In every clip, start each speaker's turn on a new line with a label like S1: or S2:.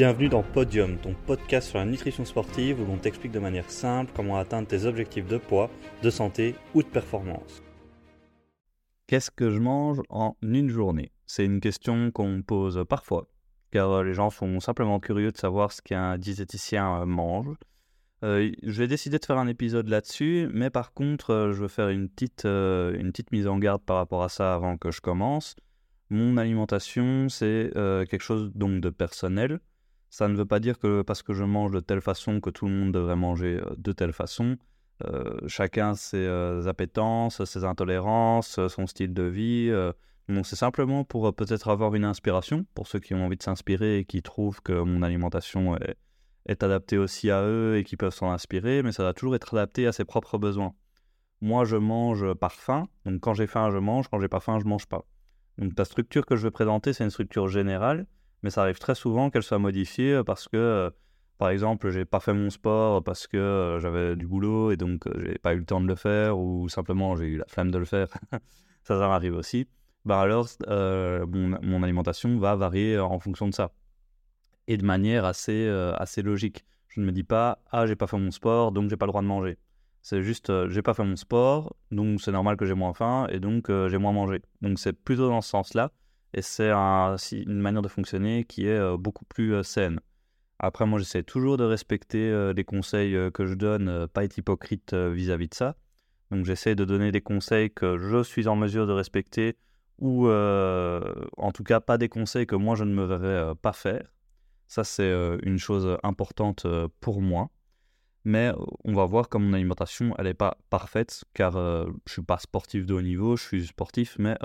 S1: Bienvenue dans Podium, ton podcast sur la nutrition sportive où l'on t'explique de manière simple comment atteindre tes objectifs de poids, de santé ou de performance. Qu'est-ce que je mange en une journée? C'est une question qu'on pose parfois, car euh, les gens sont simplement curieux de savoir ce qu'un diététicien euh, mange. Euh, je vais décider de faire un épisode là-dessus, mais par contre, je veux faire une petite, une petite mise en garde par rapport à ça avant que je commence. Mon alimentation, c'est quelque chose donc de personnel. Ça ne veut pas dire que parce que je mange de telle façon que tout le monde devrait manger euh, de telle façon. Euh, chacun ses euh, appétences, ses intolérances, son style de vie. donc c'est simplement pour peut-être avoir une inspiration, pour ceux qui ont envie de s'inspirer et qui trouvent que mon alimentation est, adaptée aussi à eux et qui peuvent s'en inspirer, mais ça va toujours être adapté à ses propres besoins. Moi, je mange par faim, donc quand j'ai faim, je mange, quand j'ai pas faim, je mange pas. Donc la structure que je vais présenter, c'est une structure générale mais ça arrive très souvent qu'elle soit modifiée euh, parce que, euh, par exemple, j'ai pas fait mon sport parce que euh, j'avais du boulot et donc j'ai pas eu le temps de le faire ou simplement j'ai eu la flemme de le faire. ça, ça m'arrive aussi. Bah alors, mon, alimentation va varier en fonction de ça et de manière assez, assez logique. Je ne me dis pas ah j'ai pas fait mon sport donc j'ai pas le droit de manger. C'est juste j'ai pas fait mon sport donc c'est normal que j'ai moins faim et donc j'ai moins mangé. Donc c'est plutôt dans ce sens-là. Et c'est une manière de fonctionner qui est euh, beaucoup plus euh, saine. Après, moi, j'essaie toujours de respecter euh, les conseils que je donne, pas être hypocrite vis-à-vis de ça. Donc, j'essaie de donner des conseils que je suis en mesure de respecter ou en tout cas pas des conseils que moi je ne me verrais pas faire. Ça, c'est une chose importante pour moi. Mais on va voir comme mon alimentation, elle n'est pas parfaite, car je ne suis pas sportif de haut niveau, je suis sportif, mais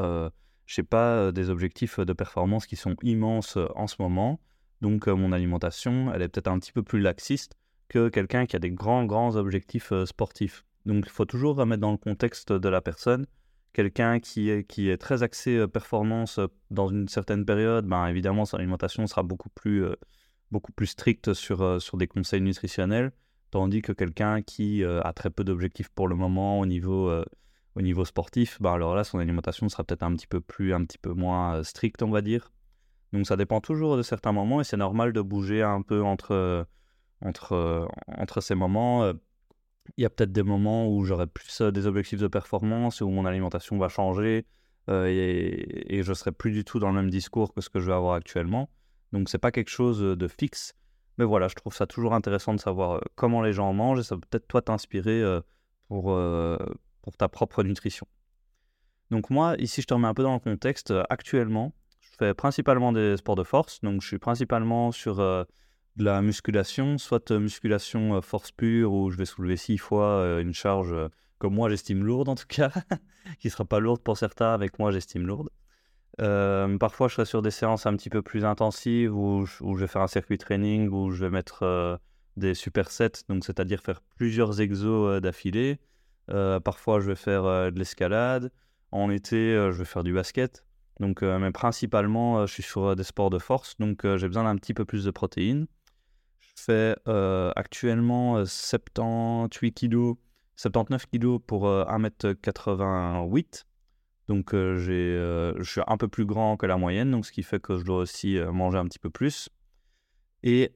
S1: je n'ai pas des objectifs de performance qui sont immenses en ce moment. Donc mon alimentation, elle est peut-être un petit peu plus laxiste que quelqu'un qui a des grands, grands objectifs sportifs. Donc il faut toujours remettre dans le contexte de la personne. Quelqu'un qui est, qui est très axé performance dans une certaine période, ben, évidemment son alimentation sera beaucoup plus, beaucoup plus stricte sur, sur des conseils nutritionnels. Tandis que quelqu'un qui a très peu d'objectifs pour le moment au niveau au niveau sportif, bah alors là, son alimentation sera peut-être un petit peu plus, un petit peu moins euh, stricte, on va dire. Donc ça dépend toujours de certains moments et c'est normal de bouger un peu entre, entre, euh, entre ces moments. Euh. Il y a peut-être des moments où j'aurai plus des objectifs de performance, où mon alimentation va changer et, et, je serai plus du tout dans le même discours que ce que je vais avoir actuellement. Donc c'est pas quelque chose de fixe. Mais voilà, je trouve ça toujours intéressant de savoir comment les gens mangent et ça peut peut-être toi t'inspirer pour, pour ta propre nutrition. Donc moi, ici, je te remets un peu dans le contexte. Euh, actuellement, je fais principalement des sports de force. Donc je suis principalement sur euh, de la musculation, soit euh, musculation force pure, où je vais soulever six fois une charge que moi j'estime lourde en tout cas, qui ne sera pas lourde pour certains, avec moi j'estime lourde. parfois, je serai sur des séances un petit peu plus intensives où je, où je vais faire un circuit training, où je vais mettre des supersets, donc c'est-à-dire faire plusieurs exos d'affilée. Euh, parfois, je vais faire euh, de l'escalade. En été, euh, je vais faire du basket. Donc, mais principalement, je suis sur des sports de force. Donc, j'ai besoin d'un petit peu plus de protéines. Je fais actuellement 78 kg, 79 kg pour 1m88. Donc, j'ai, je suis un peu plus grand que la moyenne, donc ce qui fait que je dois aussi manger un petit peu plus. Et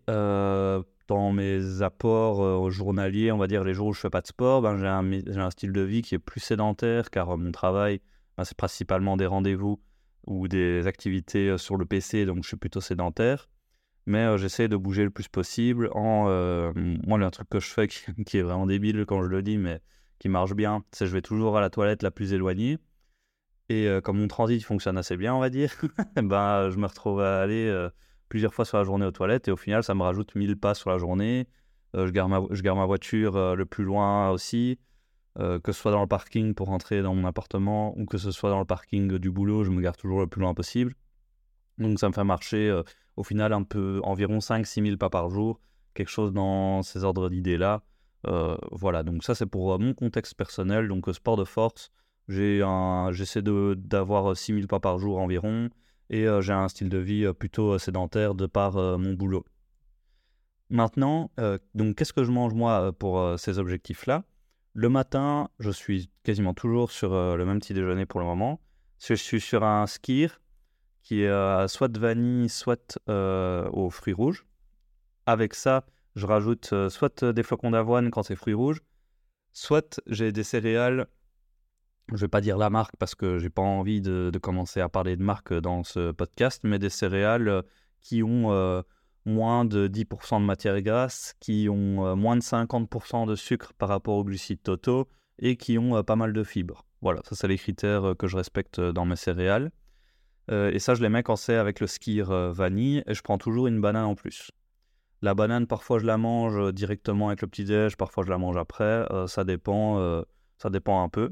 S1: dans mes apports euh, journaliers, on va dire les jours où je fais pas de sport, ben, j'ai un, un, style de vie qui est plus sédentaire car euh, mon travail, ben, c'est principalement des rendez-vous ou des activités euh, sur le PC, donc je suis plutôt sédentaire. Mais j'essaie de bouger le plus possible. En, moi, le truc que je fais qui, est vraiment débile quand je le dis, mais qui marche bien, c'est je vais toujours à la toilette la plus éloignée. Et comme mon transit fonctionne assez bien, on va dire, ben, je me retrouve à aller plusieurs fois sur la journée aux toilettes et au final, ça me rajoute 1000 pas sur la journée. Euh, je, garde ma, voiture euh, le plus loin aussi, euh, que ce soit dans le parking pour rentrer dans mon appartement ou que ce soit dans le parking du boulot, je me garde toujours le plus loin possible. Donc ça me fait marcher au final un peu environ 5-6 000 pas par jour, quelque chose dans ces ordres d'idées-là. voilà, donc ça c'est pour mon contexte personnel, donc sport de force, j'essaie d'avoir 6 000 pas par jour environ et euh, j'ai un style de vie euh, plutôt euh, sédentaire de par mon boulot. Maintenant, donc qu'est-ce que je mange moi pour ces objectifs-là? Le matin, je suis quasiment toujours sur le même petit déjeuner pour le moment. Je suis sur un skir qui est soit de vanille, soit aux fruits rouges. avec ça, je rajoute soit des flocons d'avoine quand c'est fruits rouges, soit j'ai des céréales je vais pas dire la marque parce que j'ai pas envie de, commencer à parler de marque dans ce podcast, mais des céréales qui ont moins de 10% de matière grasse, qui ont moins de 50% de sucre par rapport aux glucides totaux et qui ont pas mal de fibres. Voilà, ça c'est les critères que je respecte dans mes céréales. et ça, je les mets quand c'est avec le skir vanille et je prends toujours une banane en plus. La banane, parfois je la mange directement avec le petit-déj, parfois je la mange après. ça dépend, ça dépend un peu.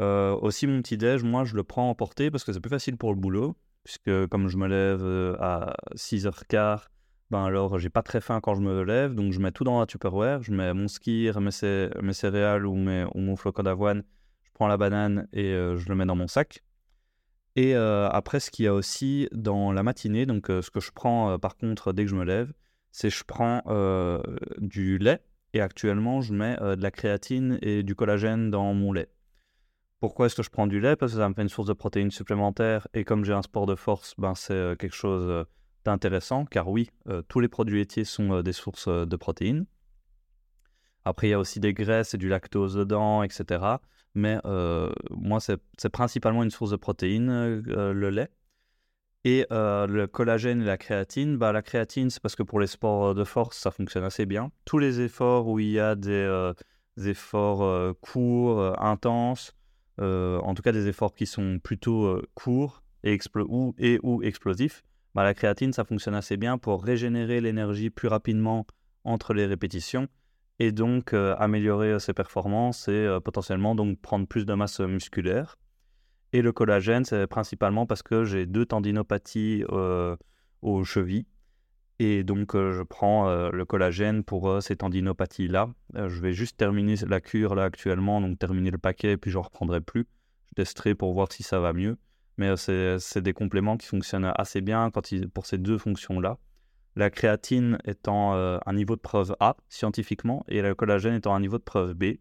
S1: Euh, aussi, mon petit-déj, moi, je le prends en portée parce que c'est plus facile pour le boulot. Puisque comme je me lève euh, à 6h15, ben alors j'ai pas très faim quand je me lève. Donc je mets tout dans la Tupperware. Je mets mon ski, mes, céréales ou mon flocon d'avoine. Je prends la banane et euh, je le mets dans mon sac. Et après, ce qu'il y a aussi dans la matinée, donc ce que je prends par contre dès que je me lève, c'est je prends du lait. Et actuellement, je mets de la créatine et du collagène dans mon lait. Pourquoi est-ce que je prends du lait? Parce que ça me fait une source de protéines supplémentaire. Et comme j'ai un sport de force, ben, c'est euh, quelque chose euh, d'intéressant. Car oui, euh, tous les produits laitiers sont des sources de protéines. Après, il y a aussi des graisses et du lactose dedans, etc. Mais moi, c'est principalement une source de protéines, le lait. Et le collagène et la créatine, bah, la créatine, c'est parce que pour les sports de force, ça fonctionne assez bien. Tous les efforts où il y a des, efforts courts, intenses, en tout cas des efforts qui sont plutôt euh, courts et, ou, et ou explosifs, bah, la créatine, ça fonctionne assez bien pour régénérer l'énergie plus rapidement entre les répétitions et donc euh, améliorer ses performances et potentiellement donc prendre plus de masse musculaire. Et le collagène, c'est principalement parce que j'ai deux tendinopathies aux chevilles et donc, je prends le collagène pour ces tendinopathies-là. je vais juste terminer la cure là actuellement, donc terminer le paquet, et puis je ne reprendrai plus. Je testerai pour voir si ça va mieux. Mais c'est des compléments qui fonctionnent assez bien pour ces deux fonctions-là. La créatine étant un niveau de preuve A scientifiquement, et le collagène étant un niveau de preuve B.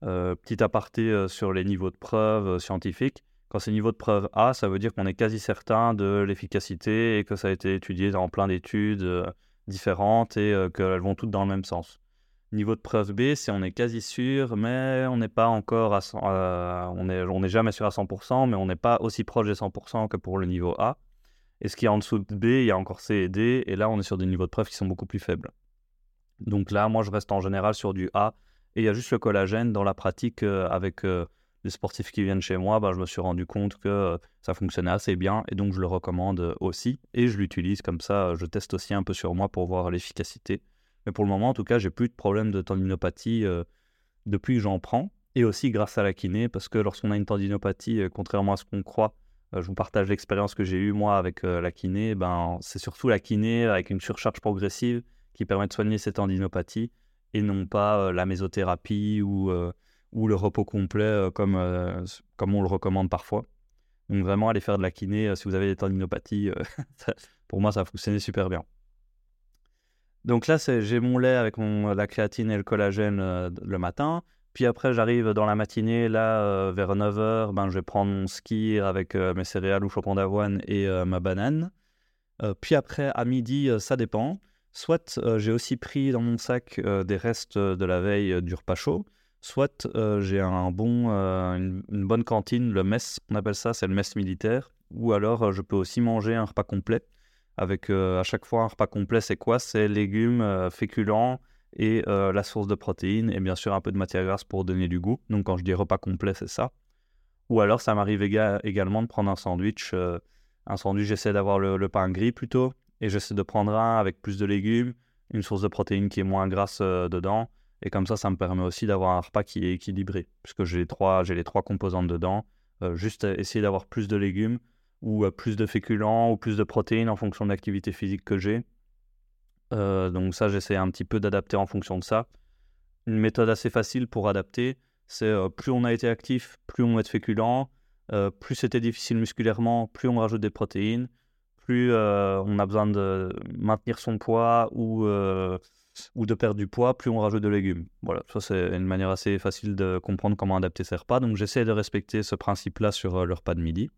S1: petit aparté sur les niveaux de preuve scientifiques. Quand c'est niveau de preuve A, ça veut dire qu'on est quasi certain de l'efficacité et que ça a été étudié dans plein d'études euh, différentes et euh, qu'elles vont toutes dans le même sens. Niveau de preuve B, c'est on est quasi sûr, mais on n'est pas encore à euh, jamais sûr à 100%, mais on n'est pas aussi proche des 100% que pour le niveau A. Et ce qui est en dessous de B, il y a encore C et D, et là on est sur des niveaux de preuve qui sont beaucoup plus faibles. Donc là, moi je reste en général sur du A, et il y a juste le collagène dans la pratique avec sportifs qui viennent chez moi, bah, je me suis rendu compte que euh, ça fonctionnait assez bien et donc je le recommande euh, aussi et je l'utilise comme ça. Je teste aussi un peu sur moi pour voir l'efficacité. Mais pour le moment, en tout cas, j'ai plus de problème de tendinopathie euh, depuis que j'en prends et aussi grâce à la kiné parce que lorsqu'on a une tendinopathie, contrairement à ce qu'on croit, je vous partage l'expérience que j'ai eue moi avec la kiné. Ben, c'est surtout la kiné avec une surcharge progressive qui permet de soigner ces tendinopathies et non pas la mésothérapie ou ou le repos complet euh, comme, euh, comme on le recommande parfois. Donc vraiment, aller faire de la kiné euh, si vous avez des tendinopathies, pour moi, ça a fonctionné super bien. Donc là, j'ai mon lait avec la créatine et le collagène le matin. Puis après, j'arrive dans la matinée, là, vers 9h, ben, je vais prendre mon ski avec mes céréales ou flocons d'avoine et ma banane. puis après, à midi, ça dépend. Soit j'ai aussi pris dans mon sac des restes de la veille du repas chaud soit euh, j'ai un bon, euh, une, bonne cantine, le mess, on appelle ça, c'est le mess militaire, ou alors euh, je peux aussi manger un repas complet. Avec à chaque fois un repas complet, c'est quoi? C'est légumes, féculents et la source de protéines, et bien sûr un peu de matière grasse pour donner du goût. Donc quand je dis repas complet, c'est ça. Ou alors ça m'arrive également de prendre un sandwich. un sandwich, j'essaie d'avoir le, le, pain gris plutôt, et j'essaie de prendre un avec plus de légumes, une source de protéines qui est moins grasse dedans et comme ça, ça me permet aussi d'avoir un repas qui est équilibré, puisque j'ai les trois, composantes dedans. Euh, juste essayer d'avoir plus de légumes ou euh, plus de féculents ou plus de protéines en fonction de l'activité physique que j'ai. Euh, donc ça, j'essaie un petit peu d'adapter en fonction de ça. Une méthode assez facile pour adapter, c'est plus on a été actif, plus on met de féculents, plus c'était difficile musculairement, plus on rajoute des protéines, plus on a besoin de maintenir son poids ou ou de perdre du poids, plus on rajoute de légumes. Voilà, ça c'est une manière assez facile de comprendre comment adapter ses repas. Donc j'essaie de respecter ce principe-là sur euh, le repas de midi.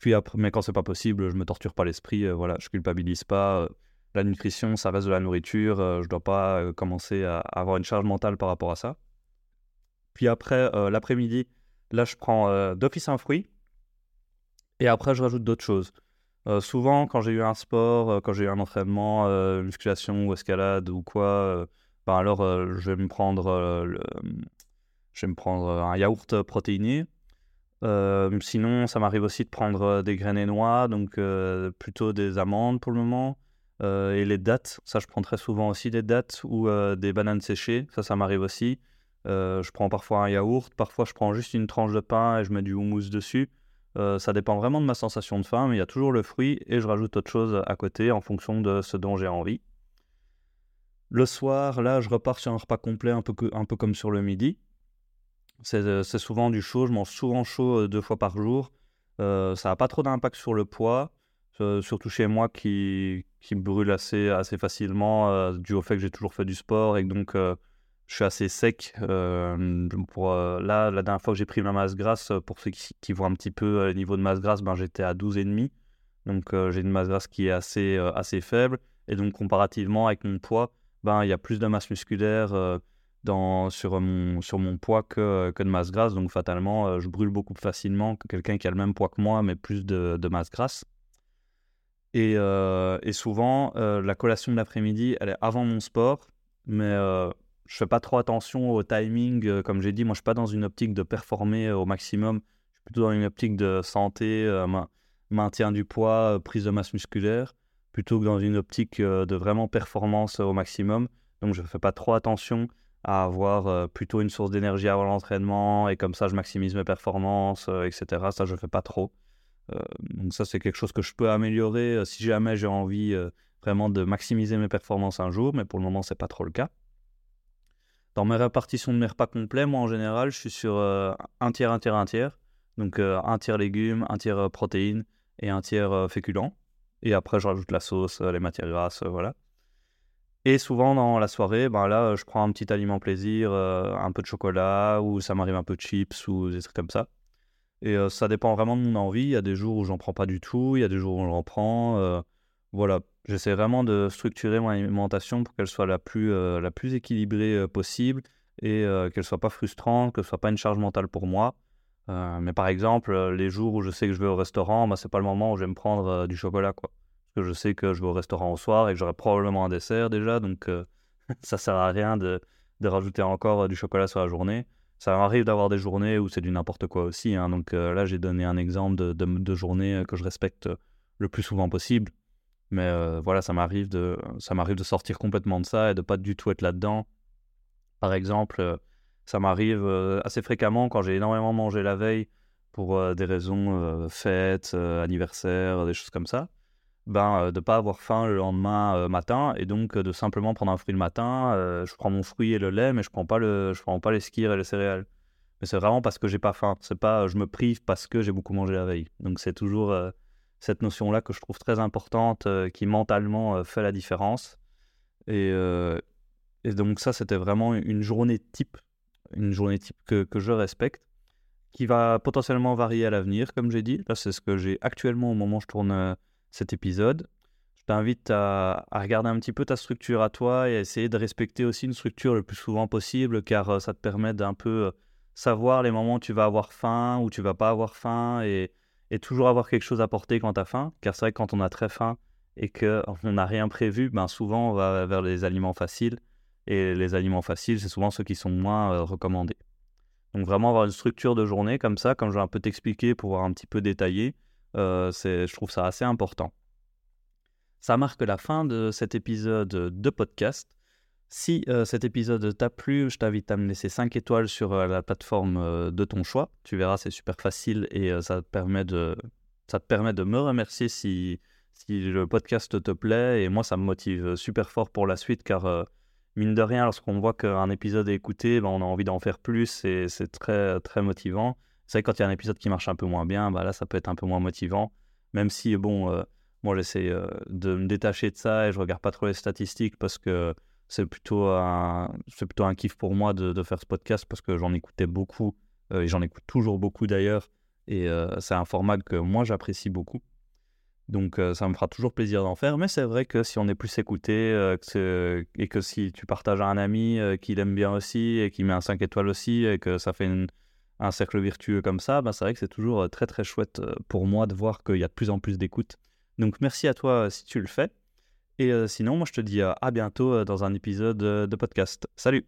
S1: Puis après, mais quand c'est pas possible, je me torture pas l'esprit. Euh, voilà, je culpabilise pas. Euh, la nutrition, ça reste de la nourriture. je dois pas commencer à avoir une charge mentale par rapport à ça. Puis après, l'après-midi, là, je prends d'office un fruit. Et après, je rajoute d'autres choses. Souvent, quand j'ai eu un sport, quand j'ai eu un entraînement, musculation ou escalade ou quoi, ben alors je vais me prendre je vais me prendre un yaourt protéiné. sinon, ça m'arrive aussi de prendre des graines et noix, donc plutôt des amandes pour le moment. et les dattes, ça je prends très souvent aussi des dattes ou des bananes séchées, ça ça m'arrive aussi. je prends parfois un yaourt, parfois je prends juste une tranche de pain et je mets du houmous dessus. Ça dépend vraiment de ma sensation de faim, mais il y a toujours le fruit et je rajoute autre chose à côté en fonction de ce dont j'ai envie. Le soir, là, je repars sur un repas complet, un peu, un peu comme sur le midi. Euh, c'est souvent du chaud, je mange souvent chaud euh, deux fois par jour. Euh, ça n'a pas trop d'impact sur le poids, surtout chez moi qui, qui brûle assez, assez facilement dû au fait que j'ai toujours fait du sport et que donc je suis assez sec. pour, là, la dernière fois que j'ai pris ma masse grasse, pour ceux qui, voient un petit peu le niveau de masse grasse, ben, j'étais à 12,5. Donc j'ai une masse grasse qui est assez, assez faible. Et donc comparativement avec mon poids, ben, il y a plus de masse musculaire dans, sur, mon, sur mon poids que, que de masse grasse. Donc, fatalement, euh, je brûle beaucoup plus facilement que quelqu'un qui a le même poids que moi, mais plus de, de masse grasse. Et, euh, et souvent, euh, la collation de l'après-midi, elle est avant mon sport, mais je fais pas trop attention au timing. comme j'ai dit, moi, je suis pas dans une optique de performer au maximum. Je suis plutôt dans une optique de santé, maintien du poids, prise de masse musculaire, plutôt que dans une optique de vraiment performance au maximum. Donc, je fais pas trop attention à avoir euh, plutôt une source d'énergie avant l'entraînement et comme ça je maximise mes performances, euh, etc. Ça, je fais pas trop. Euh, donc ça, c'est quelque chose que je peux améliorer si jamais j'ai envie vraiment de maximiser mes performances un jour, mais pour le moment, ce n'est pas trop le cas. Dans mes répartitions de mes repas complets, moi en général, je suis sur un tiers, un tiers, un tiers. Donc un tiers légumes, un tiers protéines et un tiers féculents. Et après, je rajoute la sauce, les matières grasses, voilà. Et souvent dans la soirée, ben là, je prends un petit aliment plaisir, euh, un peu de chocolat, ou ça m'arrive un peu de chips, ou des trucs comme ça. Et euh, ça dépend vraiment de mon envie. Il y a des jours où j'en prends pas du tout, il y a des jours où j'en prends. Euh, voilà, j'essaie vraiment de structurer mon alimentation pour qu'elle soit la plus, la plus équilibrée possible et qu'elle soit pas frustrante, que ce soit pas une charge mentale pour moi. mais par exemple, les jours où je sais que je vais au restaurant, ben, c'est pas le moment où je vais me prendre du chocolat, quoi que je sais que je vais au restaurant au soir et que j'aurai probablement un dessert déjà, donc euh, ça sert à rien de, de rajouter encore euh, du chocolat sur la journée. Ça m'arrive d'avoir des journées où c'est du n'importe quoi aussi, hein, donc euh, là j'ai donné un exemple de, de, journée que je respecte le plus souvent possible, mais voilà, ça m'arrive de, ça m'arrive de sortir complètement de ça et de pas du tout être là-dedans. Par exemple, ça m'arrive assez fréquemment quand j'ai énormément mangé la veille pour des raisons fêtes, anniversaires, des choses comme ça ben, de pas avoir faim le lendemain matin et donc de simplement prendre un fruit le matin. je prends mon fruit et le lait, mais je prends pas le, je prends pas les skis et les céréales. Mais c'est vraiment parce que j'ai pas faim. C'est pas je me prive parce que j'ai beaucoup mangé la veille. Donc c'est toujours cette notion-là que je trouve très importante, qui mentalement fait la différence. Et, et donc ça, c'était vraiment une journée type, une journée type que, que je respecte qui va potentiellement varier à l'avenir, comme j'ai dit. Là, c'est ce que j'ai actuellement au moment où je tourne cet épisode. Je t'invite à, regarder un petit peu ta structure à toi et à essayer de respecter aussi une structure le plus souvent possible car euh, ça te permet d'un peu euh, savoir les moments où tu vas avoir faim, ou tu vas pas avoir faim et, toujours avoir quelque chose à porter quand tu as faim. Car c'est vrai que quand on a très faim et qu'on n'a rien prévu, ben souvent on va vers les aliments faciles. Et les aliments faciles, c'est souvent ceux qui sont moins euh, recommandés. Donc vraiment avoir une structure de journée comme ça, comme je vais un peu t'expliquer pour voir un petit peu détaillé, euh, je trouve ça assez important. Ça marque la fin de cet épisode de podcast. Si euh, cet épisode t'a plu, je t'invite à me laisser 5 étoiles sur euh, la plateforme de ton choix. Tu verras, c'est super facile et ça, te permet de, ça te permet de me remercier si, si le podcast te plaît. Et moi, ça me motive super fort pour la suite car, mine de rien, lorsqu'on voit qu'un épisode est écouté, ben, on a envie d'en faire plus et c'est très, très motivant. C'est vrai que quand il y a un épisode qui marche un peu moins bien, bah là, ça peut être un peu moins motivant. Même si, bon, euh, moi, j'essaie euh, de me détacher de ça et je regarde pas trop les statistiques parce que c'est plutôt un, c'est plutôt un kiff pour moi de, faire ce podcast parce que j'en écoutais beaucoup euh, et j'en écoute toujours beaucoup d'ailleurs. Et c'est un format que moi, j'apprécie beaucoup. Donc ça me fera toujours plaisir d'en faire, mais c'est vrai que si on est plus écouté et que si tu partages à un ami qui l'aime bien aussi et qui met un 5 étoiles aussi et que ça fait un cercle vertueux comme ça, ben, c'est vrai que c'est toujours très très chouette pour moi de voir qu'il y a de plus en plus d'écoute. Donc merci à toi si tu le fais. Et sinon, moi je te dis à bientôt dans un épisode de podcast. Salut